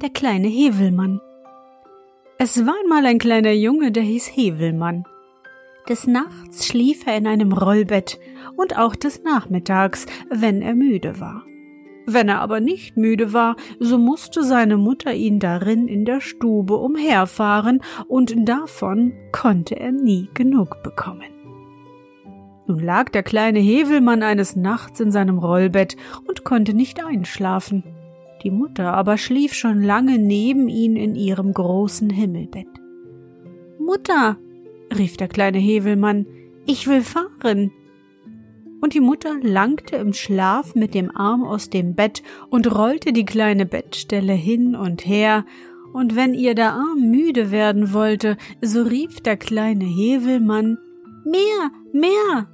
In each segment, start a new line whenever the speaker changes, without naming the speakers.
Der kleine Hevelmann. Es war einmal ein kleiner Junge, der hieß Hevelmann. Des Nachts schlief er in einem Rollbett und auch des Nachmittags, wenn er müde war. Wenn er aber nicht müde war, so musste seine Mutter ihn darin in der Stube umherfahren, und davon konnte er nie genug bekommen. Nun lag der kleine Hevelmann eines Nachts in seinem Rollbett und konnte nicht einschlafen. Die Mutter aber schlief schon lange neben ihn in ihrem großen Himmelbett. Mutter, rief der kleine Hevelmann, ich will fahren. Und die Mutter langte im Schlaf mit dem Arm aus dem Bett und rollte die kleine Bettstelle hin und her, und wenn ihr der Arm müde werden wollte, so rief der kleine Hevelmann Mehr, mehr.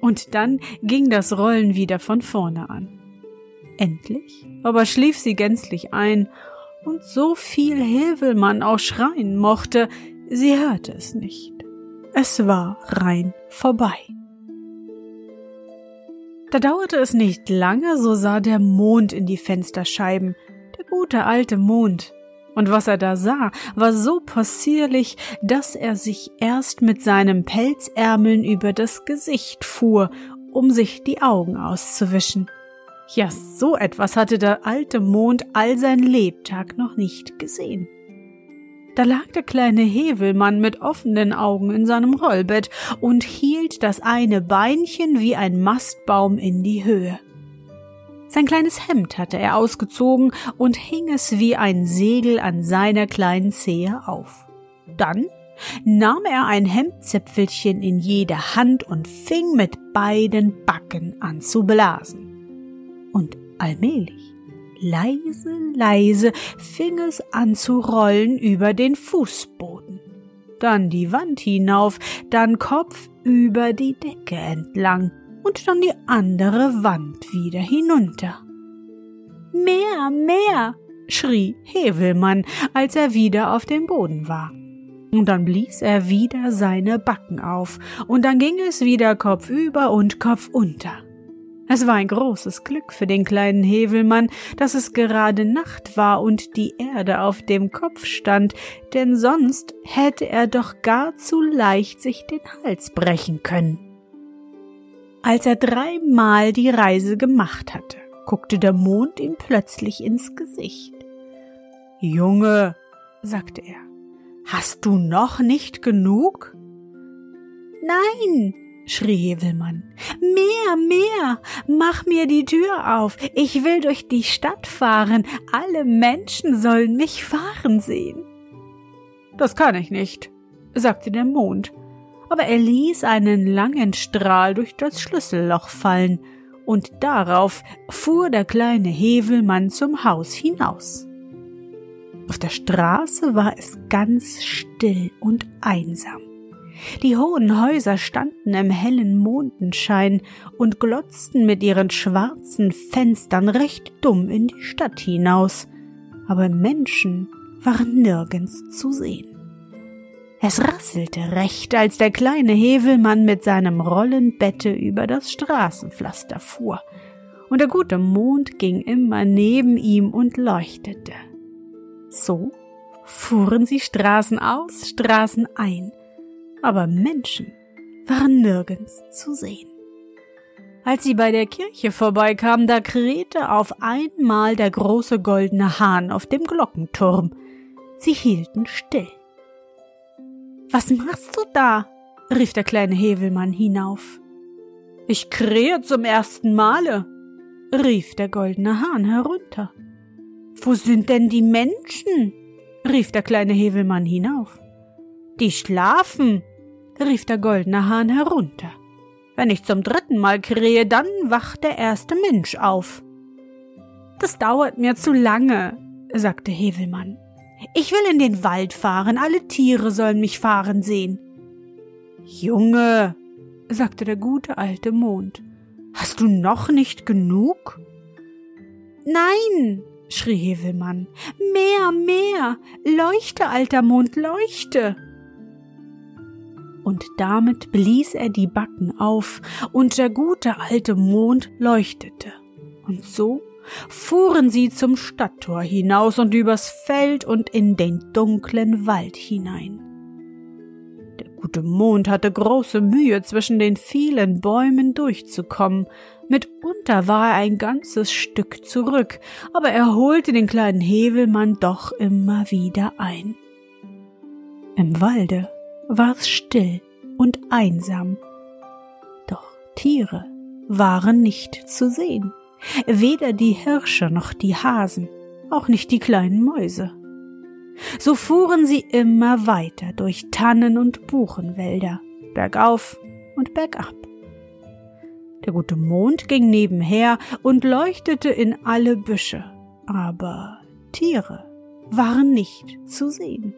Und dann ging das Rollen wieder von vorne an. Endlich aber schlief sie gänzlich ein, und so viel Hevelmann auch schreien mochte, sie hörte es nicht. Es war rein vorbei. Da dauerte es nicht lange, so sah der Mond in die Fensterscheiben, der gute alte Mond. Und was er da sah, war so possierlich, dass er sich erst mit seinem Pelzärmeln über das Gesicht fuhr, um sich die Augen auszuwischen. Ja, so etwas hatte der alte Mond all sein Lebtag noch nicht gesehen. Da lag der kleine Hevelmann mit offenen Augen in seinem Rollbett und hielt das eine Beinchen wie ein Mastbaum in die Höhe. Sein kleines Hemd hatte er ausgezogen und hing es wie ein Segel an seiner kleinen Zehe auf. Dann nahm er ein Hemdzipfelchen in jede Hand und fing mit beiden Backen an zu blasen und allmählich, leise, leise fing es an zu rollen über den Fußboden. Dann die Wand hinauf, dann Kopf über die Decke entlang und dann die andere Wand wieder hinunter. Mehr, mehr, schrie Hevelmann, als er wieder auf dem Boden war. Und dann blies er wieder seine Backen auf, und dann ging es wieder kopfüber und kopfunter. Es war ein großes Glück für den kleinen Hevelmann, dass es gerade Nacht war und die Erde auf dem Kopf stand, denn sonst hätte er doch gar zu leicht sich den Hals brechen können. Als er dreimal die Reise gemacht hatte, guckte der Mond ihm plötzlich ins Gesicht. Junge, sagte er, hast du noch nicht genug? Nein, schrie Hevelmann. Mehr, mehr, mach mir die Tür auf, ich will durch die Stadt fahren, alle Menschen sollen mich fahren sehen. Das kann ich nicht, sagte der Mond, aber er ließ einen langen Strahl durch das Schlüsselloch fallen, und darauf fuhr der kleine Hevelmann zum Haus hinaus. Auf der Straße war es ganz still und einsam. Die hohen Häuser standen im hellen Mondenschein und glotzten mit ihren schwarzen Fenstern recht dumm in die Stadt hinaus, aber Menschen waren nirgends zu sehen. Es rasselte recht, als der kleine Hevelmann mit seinem Rollenbette über das Straßenpflaster fuhr, und der gute Mond ging immer neben ihm und leuchtete. So fuhren sie Straßen aus, Straßen ein, aber Menschen waren nirgends zu sehen. Als sie bei der Kirche vorbeikamen, da krähte auf einmal der große goldene Hahn auf dem Glockenturm. Sie hielten still. Was machst du da? rief der kleine Hevelmann hinauf. Ich krähe zum ersten Male, rief der goldene Hahn herunter. Wo sind denn die Menschen? rief der kleine Hevelmann hinauf. Die schlafen, rief der goldene Hahn herunter. Wenn ich zum dritten Mal krähe, dann wacht der erste Mensch auf. Das dauert mir zu lange, sagte Hevelmann. Ich will in den Wald fahren, alle Tiere sollen mich fahren sehen. Junge, sagte der gute alte Mond, hast du noch nicht genug? Nein, schrie Hevelmann, mehr, mehr, leuchte, alter Mond, leuchte und damit blies er die Backen auf, und der gute alte Mond leuchtete. Und so fuhren sie zum Stadttor hinaus und übers Feld und in den dunklen Wald hinein. Der gute Mond hatte große Mühe, zwischen den vielen Bäumen durchzukommen. Mitunter war er ein ganzes Stück zurück, aber er holte den kleinen Hevelmann doch immer wieder ein. Im Walde war es still und einsam. Doch Tiere waren nicht zu sehen, weder die Hirsche noch die Hasen, auch nicht die kleinen Mäuse. So fuhren sie immer weiter durch Tannen und Buchenwälder, bergauf und bergab. Der gute Mond ging nebenher und leuchtete in alle Büsche, aber Tiere waren nicht zu sehen.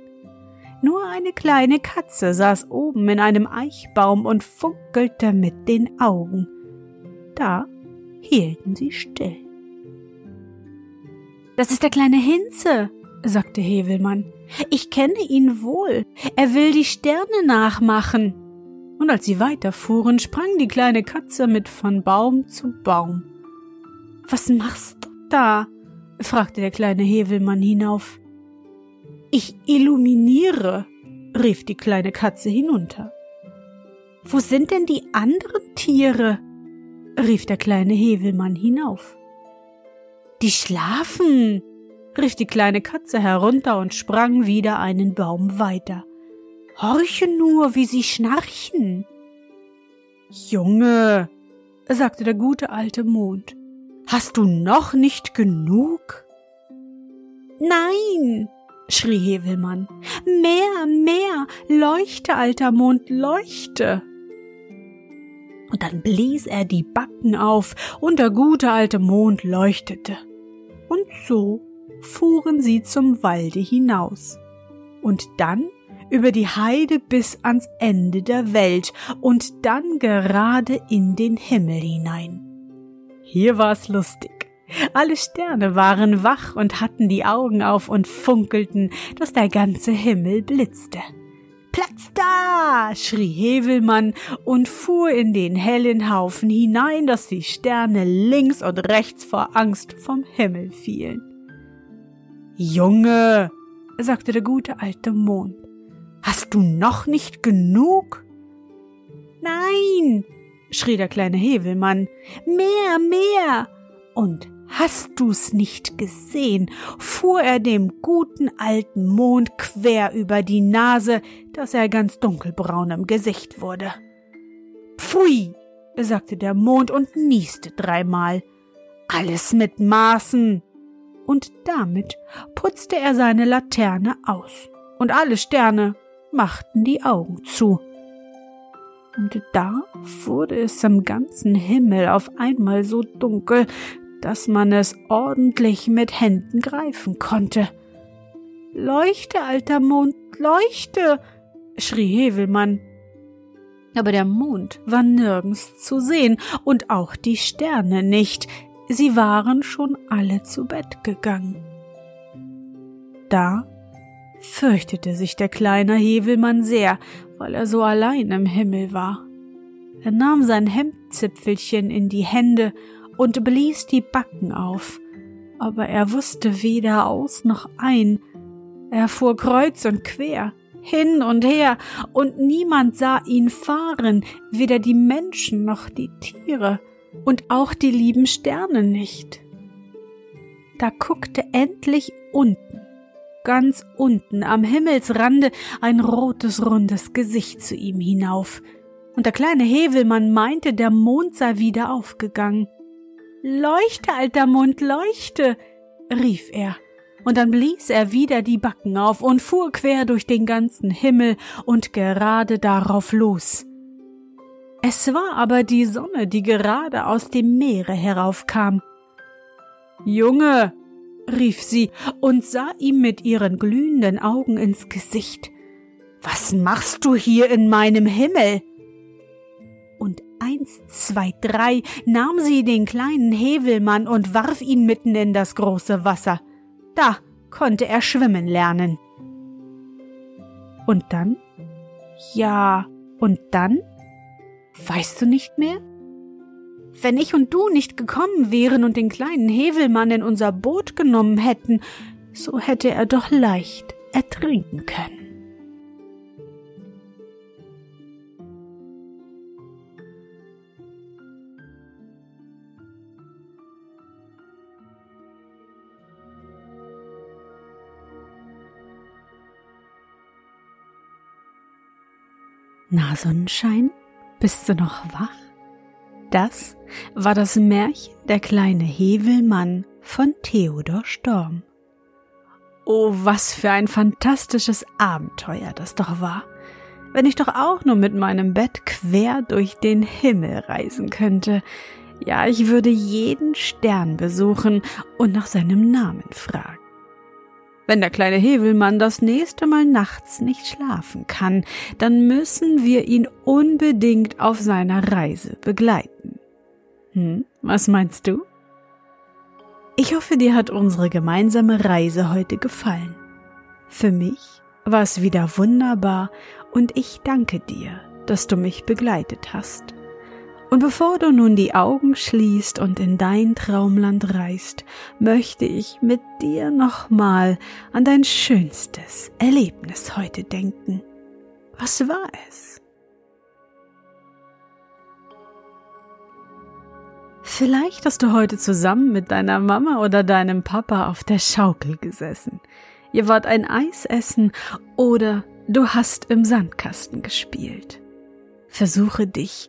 Nur eine kleine Katze saß oben in einem Eichbaum und funkelte mit den Augen. Da hielten sie still. Das ist der kleine Hinze, sagte Hevelmann. Ich kenne ihn wohl. Er will die Sterne nachmachen. Und als sie weiterfuhren, sprang die kleine Katze mit von Baum zu Baum. Was machst du da? fragte der kleine Hevelmann hinauf. Ich illuminiere, rief die kleine Katze hinunter. Wo sind denn die anderen Tiere? rief der kleine Hevelmann hinauf. Die schlafen, rief die kleine Katze herunter und sprang wieder einen Baum weiter. Horche nur, wie sie schnarchen. Junge, sagte der gute alte Mond, hast du noch nicht genug? Nein, schrie Hevelmann. Mehr, mehr, leuchte, alter Mond, leuchte. Und dann blies er die Backen auf, und der gute alte Mond leuchtete. Und so fuhren sie zum Walde hinaus. Und dann über die Heide bis ans Ende der Welt und dann gerade in den Himmel hinein. Hier war's lustig. Alle Sterne waren wach und hatten die Augen auf und funkelten, dass der ganze Himmel blitzte. Platz da! schrie Hevelmann und fuhr in den hellen Haufen hinein, dass die Sterne links und rechts vor Angst vom Himmel fielen. Junge, sagte der gute alte Mond, hast du noch nicht genug? Nein, schrie der kleine Hevelmann, mehr, mehr. Und Hast du's nicht gesehen? fuhr er dem guten alten Mond quer über die Nase, dass er ganz dunkelbraun im Gesicht wurde. Pfui, sagte der Mond und nieste dreimal. Alles mit Maßen. Und damit putzte er seine Laterne aus, und alle Sterne machten die Augen zu. Und da wurde es am ganzen Himmel auf einmal so dunkel, dass man es ordentlich mit Händen greifen konnte. Leuchte, alter Mond, leuchte, schrie Hevelmann. Aber der Mond war nirgends zu sehen und auch die Sterne nicht, sie waren schon alle zu Bett gegangen. Da fürchtete sich der kleine Hevelmann sehr, weil er so allein im Himmel war. Er nahm sein Hemdzipfelchen in die Hände und blies die Backen auf, aber er wusste weder aus noch ein. Er fuhr kreuz und quer, hin und her, und niemand sah ihn fahren, weder die Menschen noch die Tiere. und auch die lieben Sterne nicht. Da guckte endlich unten, ganz unten am Himmelsrande ein rotes, rundes Gesicht zu ihm hinauf, und der kleine Hevelmann meinte, der Mond sei wieder aufgegangen. Leuchte, alter Mond, leuchte, rief er, und dann blies er wieder die Backen auf und fuhr quer durch den ganzen Himmel und gerade darauf los. Es war aber die Sonne, die gerade aus dem Meere heraufkam. Junge, rief sie und sah ihm mit ihren glühenden Augen ins Gesicht. Was machst du hier in meinem Himmel? Eins, zwei, drei nahm sie den kleinen Hevelmann und warf ihn mitten in das große Wasser. Da konnte er schwimmen lernen. Und dann? Ja, und dann? Weißt du nicht mehr? Wenn ich und du nicht gekommen wären und den kleinen Hevelmann in unser Boot genommen hätten, so hätte er doch leicht ertrinken können. Na, Sonnenschein, bist du noch wach? Das war das Märchen Der kleine Hevelmann von Theodor Storm. Oh, was für ein fantastisches Abenteuer das doch war. Wenn ich doch auch nur mit meinem Bett quer durch den Himmel reisen könnte. Ja, ich würde jeden Stern besuchen und nach seinem Namen fragen. Wenn der kleine Hebelmann das nächste Mal nachts nicht schlafen kann, dann müssen wir ihn unbedingt auf seiner Reise begleiten. Hm, was meinst du? Ich hoffe, dir hat unsere gemeinsame Reise heute gefallen. Für mich war es wieder wunderbar und ich danke dir, dass du mich begleitet hast. Und bevor du nun die Augen schließt und in dein Traumland reist, möchte ich mit dir nochmal an dein schönstes Erlebnis heute denken. Was war es? Vielleicht hast du heute zusammen mit deiner Mama oder deinem Papa auf der Schaukel gesessen. Ihr wart ein Eis essen oder du hast im Sandkasten gespielt. Versuche dich